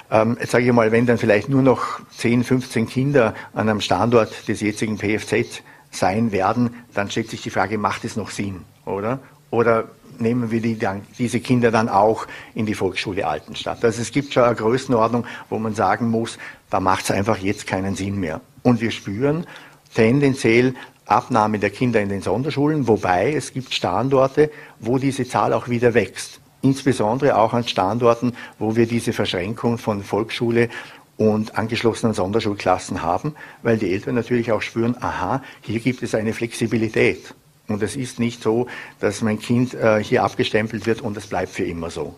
Ähm, jetzt sage ich mal, wenn dann vielleicht nur noch 10, 15 Kinder an einem Standort des jetzigen PFZ sein werden, dann stellt sich die Frage, macht es noch Sinn, oder? Oder nehmen wir die dann, diese Kinder dann auch in die Volksschule Altenstadt? Also es gibt schon eine Größenordnung, wo man sagen muss, da macht es einfach jetzt keinen Sinn mehr. Und wir spüren tendenziell Abnahme der Kinder in den Sonderschulen, wobei es gibt Standorte, wo diese Zahl auch wieder wächst. Insbesondere auch an Standorten, wo wir diese Verschränkung von Volksschule und angeschlossenen Sonderschulklassen haben, weil die Eltern natürlich auch spüren, aha, hier gibt es eine Flexibilität. Und es ist nicht so, dass mein Kind äh, hier abgestempelt wird und es bleibt für immer so.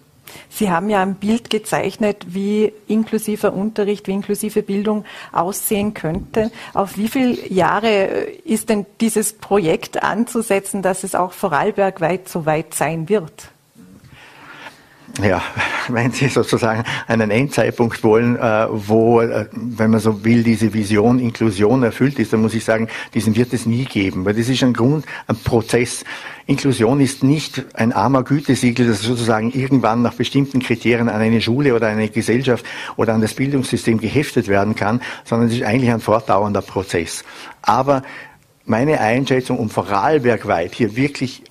Sie haben ja ein Bild gezeichnet, wie inklusiver Unterricht, wie inklusive Bildung aussehen könnte. Auf wie viele Jahre äh, ist denn dieses Projekt anzusetzen, dass es auch vorarlbergweit so weit sein wird?
Ja, wenn Sie sozusagen einen Endzeitpunkt wollen, äh, wo, äh, wenn man so will, diese Vision Inklusion erfüllt ist, dann muss ich sagen, diesen wird es nie geben, weil das ist ein Grund, ein Prozess. Inklusion ist nicht ein armer Gütesiegel, das sozusagen irgendwann nach bestimmten Kriterien an eine Schule oder eine Gesellschaft oder an das Bildungssystem geheftet werden kann, sondern es ist eigentlich ein fortdauernder Prozess. Aber meine Einschätzung, um Vorarlberg weit hier wirklich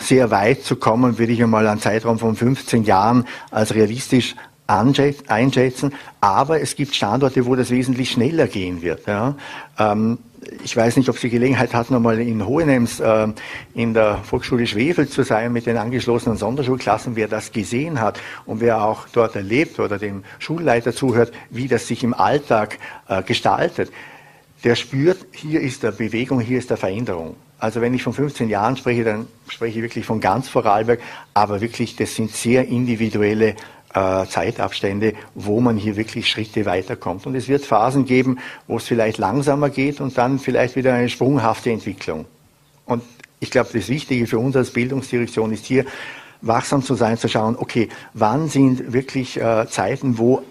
sehr weit zu kommen, würde ich einmal einen Zeitraum von 15 Jahren als realistisch einschätzen. Aber es gibt Standorte, wo das wesentlich schneller gehen wird. Ja. Ähm, ich weiß nicht, ob Sie Gelegenheit hatten, einmal in Hohenems äh, in der Volksschule Schwefel zu sein mit den angeschlossenen Sonderschulklassen. Wer das gesehen hat und wer auch dort erlebt oder dem Schulleiter zuhört, wie das sich im Alltag äh, gestaltet, der spürt, hier ist der Bewegung, hier ist der Veränderung. Also wenn ich von 15 Jahren spreche, dann spreche ich wirklich von ganz Vorarlberg, aber wirklich, das sind sehr individuelle äh, Zeitabstände, wo man hier wirklich Schritte weiterkommt. Und es wird Phasen geben, wo es vielleicht langsamer geht und dann vielleicht wieder eine sprunghafte Entwicklung. Und ich glaube, das Wichtige für uns als Bildungsdirektion ist hier, wachsam zu sein, zu schauen, okay, wann sind wirklich äh, Zeiten, wo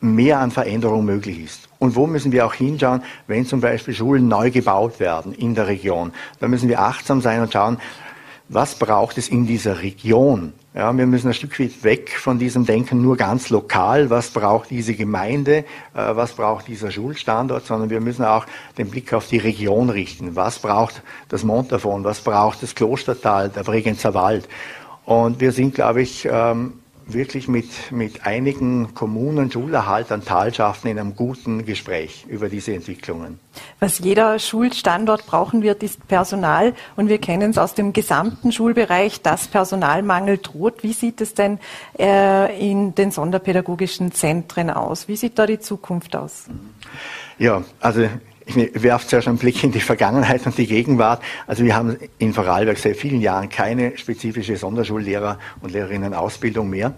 mehr an Veränderung möglich ist. Und wo müssen wir auch hinschauen, wenn zum Beispiel Schulen neu gebaut werden in der Region? Da müssen wir achtsam sein und schauen, was braucht es in dieser Region? Ja, wir müssen ein Stück weit weg von diesem Denken nur ganz lokal. Was braucht diese Gemeinde? Äh, was braucht dieser Schulstandort? Sondern wir müssen auch den Blick auf die Region richten. Was braucht das Montafon? Was braucht das Klostertal, der Bregenzer Wald? Und wir sind, glaube ich, ähm, wirklich mit, mit einigen Kommunen, Schulerhaltern, Talschaften in einem guten Gespräch über diese Entwicklungen.
Was jeder Schulstandort brauchen wird, ist Personal. Und wir kennen es aus dem gesamten Schulbereich, dass Personalmangel droht. Wie sieht es denn äh, in den sonderpädagogischen Zentren aus? Wie sieht da die Zukunft aus?
Ja, also ich werfe zuerst einen Blick in die Vergangenheit und die Gegenwart. Also wir haben in Vorarlberg seit vielen Jahren keine spezifische Sonderschullehrer- und Lehrerinnen-Ausbildung mehr.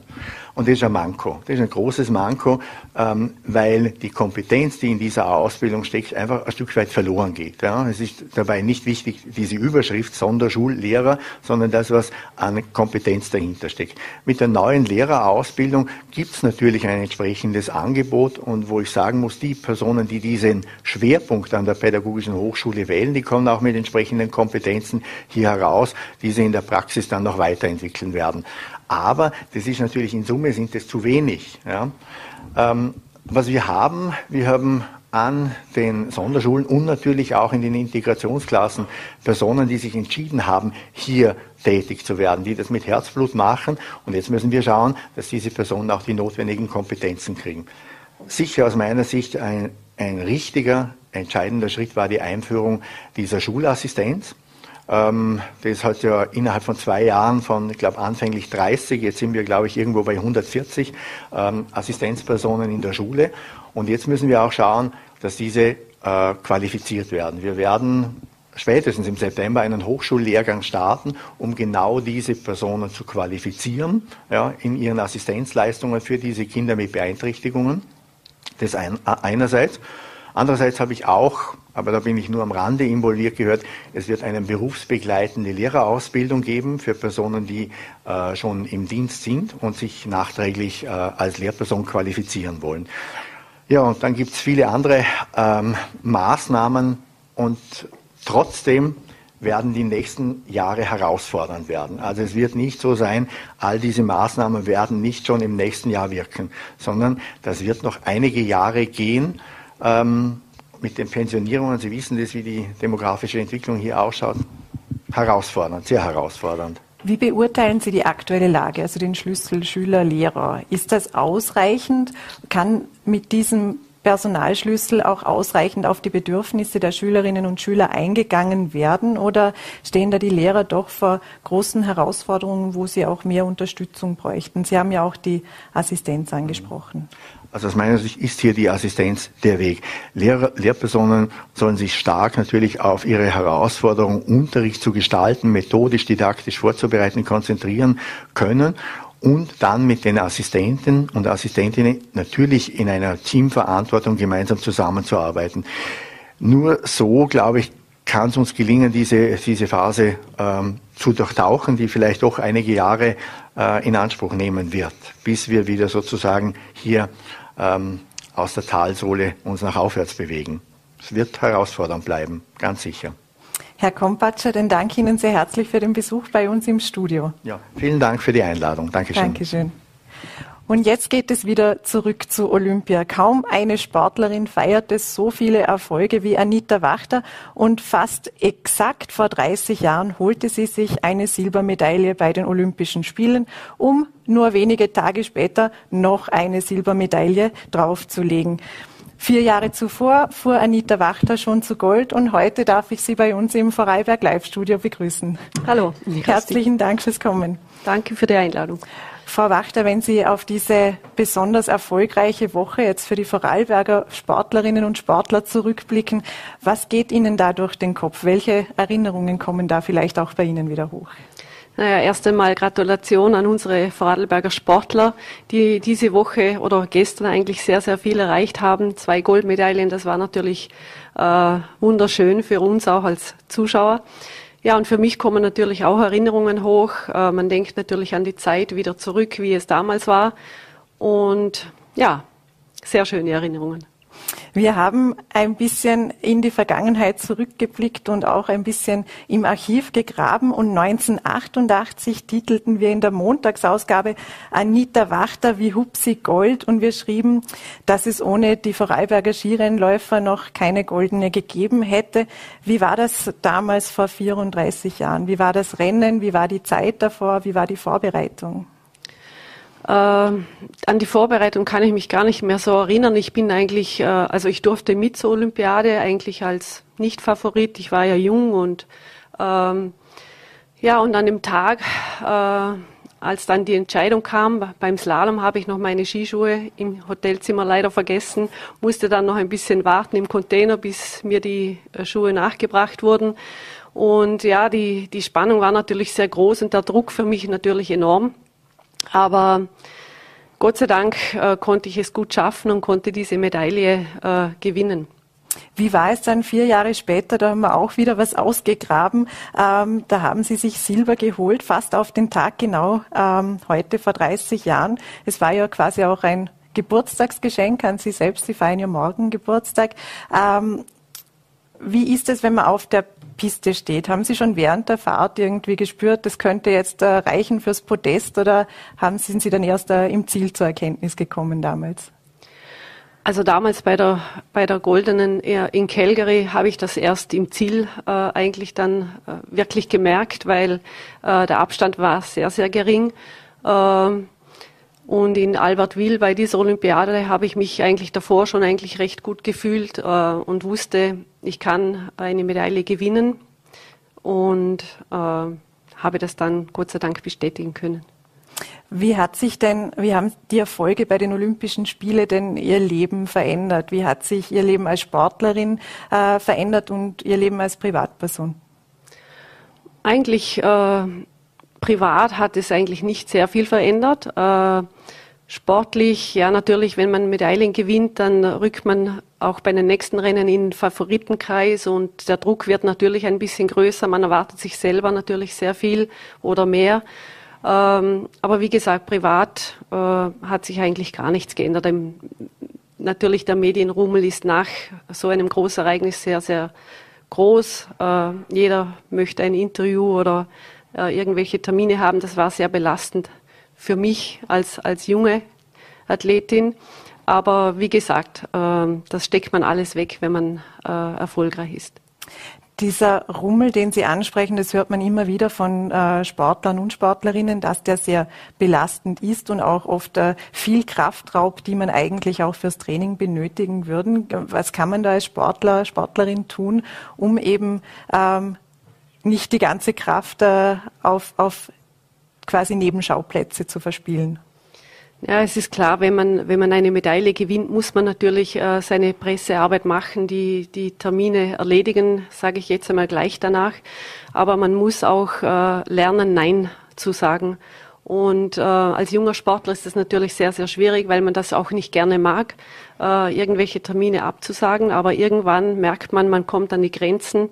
Und das ist ein Manko. Das ist ein großes Manko, ähm, weil die Kompetenz, die in dieser Ausbildung steckt, einfach ein Stück weit verloren geht. Ja. Es ist dabei nicht wichtig, diese Überschrift Sonderschullehrer, sondern das, was an Kompetenz dahinter steckt. Mit der neuen Lehrerausbildung gibt es natürlich ein entsprechendes Angebot und wo ich sagen muss, die Personen, die diesen Schwerpunkt an der Pädagogischen Hochschule wählen, die kommen auch mit entsprechenden Kompetenzen hier heraus, die sie in der Praxis dann noch weiterentwickeln werden. Aber das ist natürlich in Summe sind es zu wenig. Ja. Ähm, was wir haben, wir haben an den Sonderschulen und natürlich auch in den Integrationsklassen Personen, die sich entschieden haben, hier tätig zu werden, die das mit Herzblut machen. Und jetzt müssen wir schauen, dass diese Personen auch die notwendigen Kompetenzen kriegen. Sicher aus meiner Sicht ein, ein richtiger, entscheidender Schritt war die Einführung dieser Schulassistenz. Ähm, das hat ja innerhalb von zwei Jahren von, ich glaube, anfänglich 30, jetzt sind wir, glaube ich, irgendwo bei 140 ähm, Assistenzpersonen in der Schule. Und jetzt müssen wir auch schauen, dass diese äh, qualifiziert werden. Wir werden spätestens im September einen Hochschullehrgang starten, um genau diese Personen zu qualifizieren ja, in ihren Assistenzleistungen für diese Kinder mit Beeinträchtigungen. Das ein, einerseits. Andererseits habe ich auch, aber da bin ich nur am Rande involviert gehört, es wird eine berufsbegleitende Lehrerausbildung geben für Personen, die äh, schon im Dienst sind und sich nachträglich äh, als Lehrperson qualifizieren wollen. Ja, und dann gibt es viele andere ähm, Maßnahmen und trotzdem werden die nächsten Jahre herausfordernd werden. Also es wird nicht so sein, all diese Maßnahmen werden nicht schon im nächsten Jahr wirken, sondern das wird noch einige Jahre gehen. Ähm, mit den Pensionierungen, Sie wissen das, wie die demografische Entwicklung hier ausschaut, herausfordernd, sehr herausfordernd.
Wie beurteilen Sie die aktuelle Lage, also den Schlüssel Schüler, Lehrer? Ist das ausreichend? Kann mit diesem Personalschlüssel auch ausreichend auf die Bedürfnisse der Schülerinnen und Schüler eingegangen werden oder stehen da die Lehrer doch vor großen Herausforderungen, wo sie auch mehr Unterstützung bräuchten? Sie haben ja auch die Assistenz angesprochen.
Also aus meiner Sicht ist hier die Assistenz der Weg. Lehrer, Lehrpersonen sollen sich stark natürlich auf ihre Herausforderung, Unterricht zu gestalten, methodisch, didaktisch vorzubereiten, konzentrieren können und dann mit den Assistenten und Assistentinnen natürlich in einer Teamverantwortung gemeinsam zusammenzuarbeiten. Nur so, glaube ich, kann es uns gelingen, diese, diese Phase ähm, zu durchtauchen, die vielleicht doch einige Jahre äh, in Anspruch nehmen wird, bis wir wieder sozusagen hier ähm, aus der Talsohle uns nach aufwärts bewegen. Es wird herausfordernd bleiben, ganz sicher.
Herr Kompatscher, dann danke Ihnen sehr herzlich für den Besuch bei uns im Studio.
Ja, vielen Dank für die Einladung. Dankeschön.
Dankeschön. Und jetzt geht es wieder zurück zu Olympia. Kaum eine Sportlerin feierte so viele Erfolge wie Anita Wachter und fast exakt vor 30 Jahren holte sie sich eine Silbermedaille bei den Olympischen Spielen, um nur wenige Tage später noch eine Silbermedaille draufzulegen. Vier Jahre zuvor fuhr Anita Wachter schon zu Gold und heute darf ich Sie bei uns im Vorarlberg Live-Studio begrüßen.
Hallo.
Herzlichen Dank fürs Kommen.
Danke für die Einladung.
Frau Wachter, wenn Sie auf diese besonders erfolgreiche Woche jetzt für die Vorarlberger Sportlerinnen und Sportler zurückblicken, was geht Ihnen da durch den Kopf? Welche Erinnerungen kommen da vielleicht auch bei Ihnen wieder hoch?
Naja, erst einmal Gratulation an unsere Vorarlberger Sportler, die diese Woche oder gestern eigentlich sehr, sehr viel erreicht haben. Zwei Goldmedaillen, das war natürlich äh, wunderschön für uns auch als Zuschauer. Ja, und für mich kommen natürlich auch Erinnerungen hoch. Äh, man denkt natürlich an die Zeit wieder zurück, wie es damals war. Und ja, sehr schöne Erinnerungen.
Wir haben ein bisschen in die Vergangenheit zurückgeblickt und auch ein bisschen im Archiv gegraben und 1988 titelten wir in der Montagsausgabe Anita Wachter wie Hupsi Gold und wir schrieben, dass es ohne die Vorarlberger Skirennläufer noch keine Goldene gegeben hätte. Wie war das damals vor 34 Jahren? Wie war das Rennen? Wie war die Zeit davor? Wie war die Vorbereitung?
Äh, an die Vorbereitung kann ich mich gar nicht mehr so erinnern. Ich bin eigentlich, äh, also ich durfte mit zur Olympiade eigentlich als Nicht-Favorit. Ich war ja jung und ähm, ja, und an dem Tag, äh, als dann die Entscheidung kam, beim Slalom habe ich noch meine Skischuhe im Hotelzimmer leider vergessen, musste dann noch ein bisschen warten im Container, bis mir die äh, Schuhe nachgebracht wurden. Und ja, die, die Spannung war natürlich sehr groß und der Druck für mich natürlich enorm. Aber Gott sei Dank äh, konnte ich es gut schaffen und konnte diese Medaille äh, gewinnen.
Wie war es dann vier Jahre später? Da haben wir auch wieder was ausgegraben. Ähm, da haben Sie sich Silber geholt, fast auf den Tag genau ähm, heute vor 30 Jahren. Es war ja quasi auch ein Geburtstagsgeschenk an Sie selbst. Sie feiern ja morgen Geburtstag. Ähm, wie ist es, wenn man auf der Piste steht? Haben Sie schon während der Fahrt irgendwie gespürt, das könnte jetzt äh, reichen fürs Podest oder haben, sind Sie dann erst äh, im Ziel zur Erkenntnis gekommen damals?
Also damals bei der, bei der Goldenen in Calgary habe ich das erst im Ziel äh, eigentlich dann äh, wirklich gemerkt, weil äh, der Abstand war sehr, sehr gering. Ähm, und in Albertville bei dieser Olympiade habe ich mich eigentlich davor schon eigentlich recht gut gefühlt äh, und wusste, ich kann eine Medaille gewinnen und äh, habe das dann Gott sei Dank bestätigen können.
Wie hat sich denn, wie haben die Erfolge bei den Olympischen Spielen denn Ihr Leben verändert? Wie hat sich Ihr Leben als Sportlerin äh, verändert und Ihr Leben als Privatperson?
Eigentlich äh, privat hat es eigentlich nicht sehr viel verändert. Äh, sportlich, ja natürlich, wenn man Medaillen gewinnt, dann rückt man auch bei den nächsten Rennen in den Favoritenkreis und der Druck wird natürlich ein bisschen größer. Man erwartet sich selber natürlich sehr viel oder mehr. Ähm, aber wie gesagt, privat äh, hat sich eigentlich gar nichts geändert. Natürlich, der Medienrummel ist nach so einem Großereignis sehr, sehr groß. Äh, jeder möchte ein Interview oder äh, irgendwelche Termine haben. Das war sehr belastend für mich als, als junge Athletin. Aber wie gesagt, äh, das steckt man alles weg, wenn man äh, erfolgreich ist.
Dieser Rummel, den Sie ansprechen, das hört man immer wieder von äh, Sportlern und Sportlerinnen, dass der sehr belastend ist und auch oft viel Kraft raubt, die man eigentlich auch fürs Training benötigen würden. Was kann man da als Sportler, Sportlerin tun, um eben ähm, nicht die ganze Kraft auf, auf quasi Nebenschauplätze zu verspielen?
Ja, es ist klar, wenn man, wenn man eine Medaille gewinnt, muss man natürlich äh, seine Pressearbeit machen, die, die Termine erledigen, sage ich jetzt einmal gleich danach. Aber man muss auch äh, lernen, Nein zu sagen. Und äh, als junger Sportler ist das natürlich sehr, sehr schwierig, weil man das auch nicht gerne mag, äh, irgendwelche Termine abzusagen. Aber irgendwann merkt man, man kommt an die Grenzen.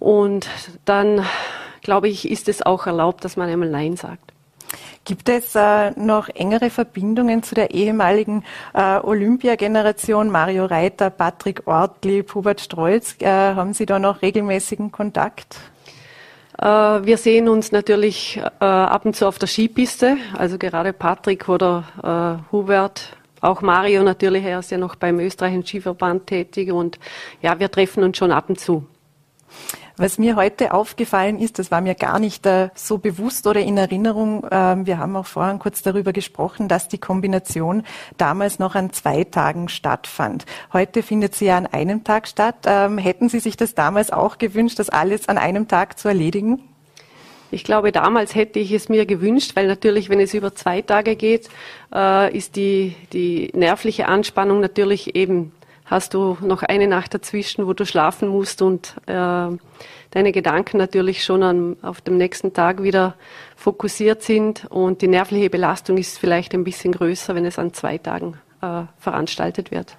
Und dann, glaube ich, ist es auch erlaubt, dass man einmal Nein sagt.
Gibt es äh, noch engere Verbindungen zu der ehemaligen äh, Olympiageneration Mario Reiter, Patrick Ortlieb, Hubert Strolz? Äh, haben Sie da noch regelmäßigen Kontakt?
Äh, wir sehen uns natürlich äh, ab und zu auf der Skipiste, also gerade Patrick oder äh, Hubert, auch Mario natürlich, er ist ja noch beim österreichischen Skiverband tätig und ja, wir treffen uns schon ab und zu.
Was mir heute aufgefallen ist, das war mir gar nicht äh, so bewusst oder in Erinnerung, äh, wir haben auch vorhin kurz darüber gesprochen, dass die Kombination damals noch an zwei Tagen stattfand. Heute findet sie ja an einem Tag statt. Ähm, hätten Sie sich das damals auch gewünscht, das alles an einem Tag zu erledigen?
Ich glaube, damals hätte ich es mir gewünscht, weil natürlich, wenn es über zwei Tage geht, äh, ist die, die nervliche Anspannung natürlich eben hast du noch eine Nacht dazwischen, wo du schlafen musst und äh, deine Gedanken natürlich schon an, auf dem nächsten Tag wieder fokussiert sind und die nervliche Belastung ist vielleicht ein bisschen größer, wenn es an zwei Tagen äh, veranstaltet wird.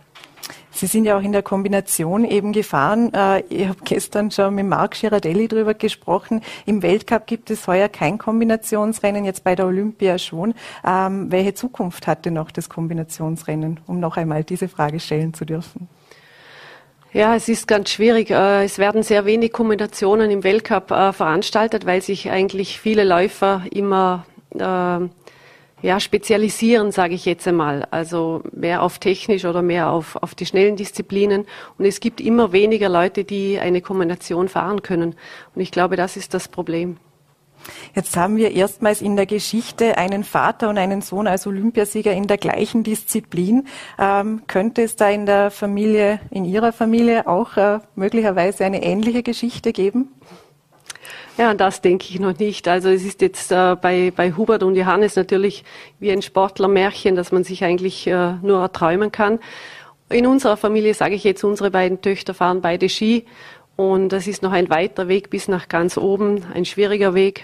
Sie sind ja auch in der Kombination eben gefahren. Äh, ich habe gestern schon mit Marc Girardelli darüber gesprochen. Im Weltcup gibt es heuer kein Kombinationsrennen, jetzt bei der Olympia schon. Ähm, welche Zukunft hatte noch das Kombinationsrennen, um noch einmal diese Frage stellen zu dürfen?
Ja, es ist ganz schwierig. Äh, es werden sehr wenig Kombinationen im Weltcup äh, veranstaltet, weil sich eigentlich viele Läufer immer ja, spezialisieren, sage ich jetzt einmal. Also mehr auf technisch oder mehr auf, auf die schnellen Disziplinen. Und es gibt immer weniger Leute, die eine Kombination fahren können. Und ich glaube, das ist das Problem.
Jetzt haben wir erstmals in der Geschichte einen Vater und einen Sohn als Olympiasieger in der gleichen Disziplin. Ähm, könnte es da in der Familie, in Ihrer Familie auch äh, möglicherweise eine ähnliche Geschichte geben?
Ja, das denke ich noch nicht. Also es ist jetzt äh, bei, bei Hubert und Johannes natürlich wie ein Sportlermärchen, dass man sich eigentlich äh, nur erträumen kann. In unserer Familie sage ich jetzt, unsere beiden Töchter fahren beide Ski und das ist noch ein weiter Weg bis nach ganz oben, ein schwieriger Weg.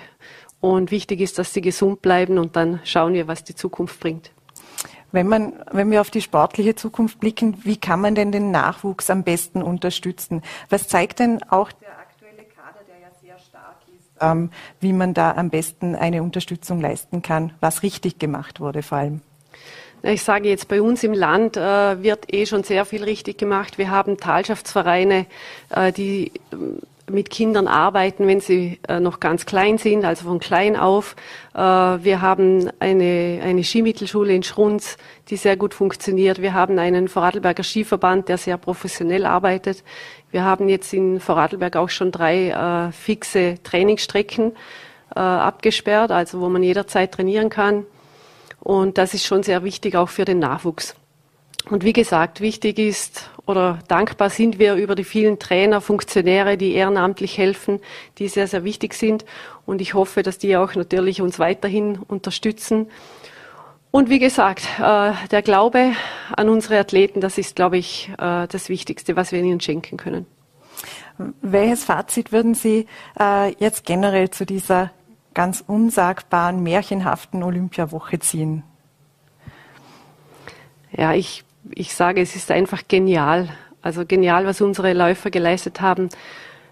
Und wichtig ist, dass sie gesund bleiben und dann schauen wir, was die Zukunft bringt.
Wenn, man, wenn wir auf die sportliche Zukunft blicken, wie kann man denn den Nachwuchs am besten unterstützen? Was zeigt denn auch der ähm, wie man da am besten eine Unterstützung leisten kann, was richtig gemacht wurde vor allem.
Ich sage jetzt, bei uns im Land äh, wird eh schon sehr viel richtig gemacht. Wir haben Talschaftsvereine, äh, die mit Kindern arbeiten, wenn sie äh, noch ganz klein sind, also von klein auf. Äh, wir haben eine, eine Skimittelschule in Schrunz, die sehr gut funktioniert. Wir haben einen Vorarlberger Skiverband, der sehr professionell arbeitet. Wir haben jetzt in Vorarlberg auch schon drei äh, fixe Trainingsstrecken äh, abgesperrt, also wo man jederzeit trainieren kann. Und das ist schon sehr wichtig auch für den Nachwuchs. Und wie gesagt, wichtig ist oder dankbar sind wir über die vielen Trainer, Funktionäre, die ehrenamtlich helfen, die sehr, sehr wichtig sind. Und ich hoffe, dass die auch natürlich uns weiterhin unterstützen. Und wie gesagt, äh, der Glaube an unsere Athleten, das ist, glaube ich, äh, das Wichtigste, was wir ihnen schenken können.
Welches Fazit würden Sie äh, jetzt generell zu dieser ganz unsagbaren, märchenhaften Olympiawoche ziehen?
Ja, ich, ich sage, es ist einfach genial. Also genial, was unsere Läufer geleistet haben.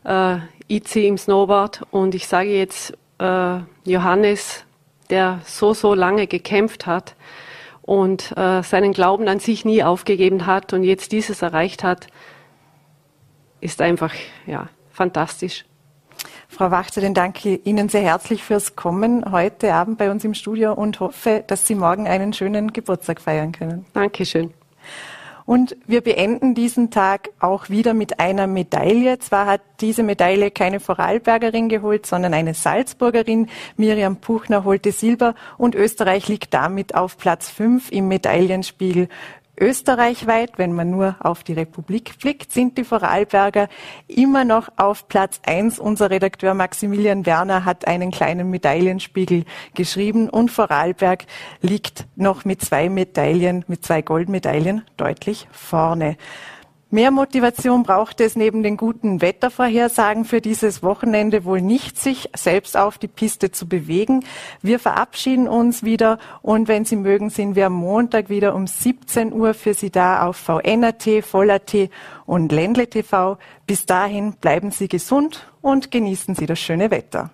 Äh, IC im Snowboard und ich sage jetzt, äh, Johannes, der so, so lange gekämpft hat und äh, seinen Glauben an sich nie aufgegeben hat und jetzt dieses erreicht hat. ist einfach ja, fantastisch.
Frau Wachter, dann danke Ihnen sehr herzlich fürs Kommen heute Abend bei uns im Studio und hoffe, dass Sie morgen einen schönen Geburtstag feiern können.
Dankeschön.
Und wir beenden diesen Tag auch wieder mit einer Medaille. Zwar hat diese Medaille keine Vorarlbergerin geholt, sondern eine Salzburgerin. Miriam Puchner holte Silber und Österreich liegt damit auf Platz 5 im Medaillenspiegel. Österreichweit, wenn man nur auf die Republik blickt, sind die Vorarlberger immer noch auf Platz eins. Unser Redakteur Maximilian Werner hat einen kleinen Medaillenspiegel geschrieben und Vorarlberg liegt noch mit zwei Medaillen, mit zwei Goldmedaillen deutlich vorne. Mehr Motivation braucht es neben den guten Wettervorhersagen für dieses Wochenende wohl nicht, sich selbst auf die Piste zu bewegen. Wir verabschieden uns wieder und wenn Sie mögen, sind wir am Montag wieder um 17 Uhr für Sie da auf VNRT, Voller.at und Ländle TV. Bis dahin bleiben Sie gesund und genießen Sie das schöne Wetter.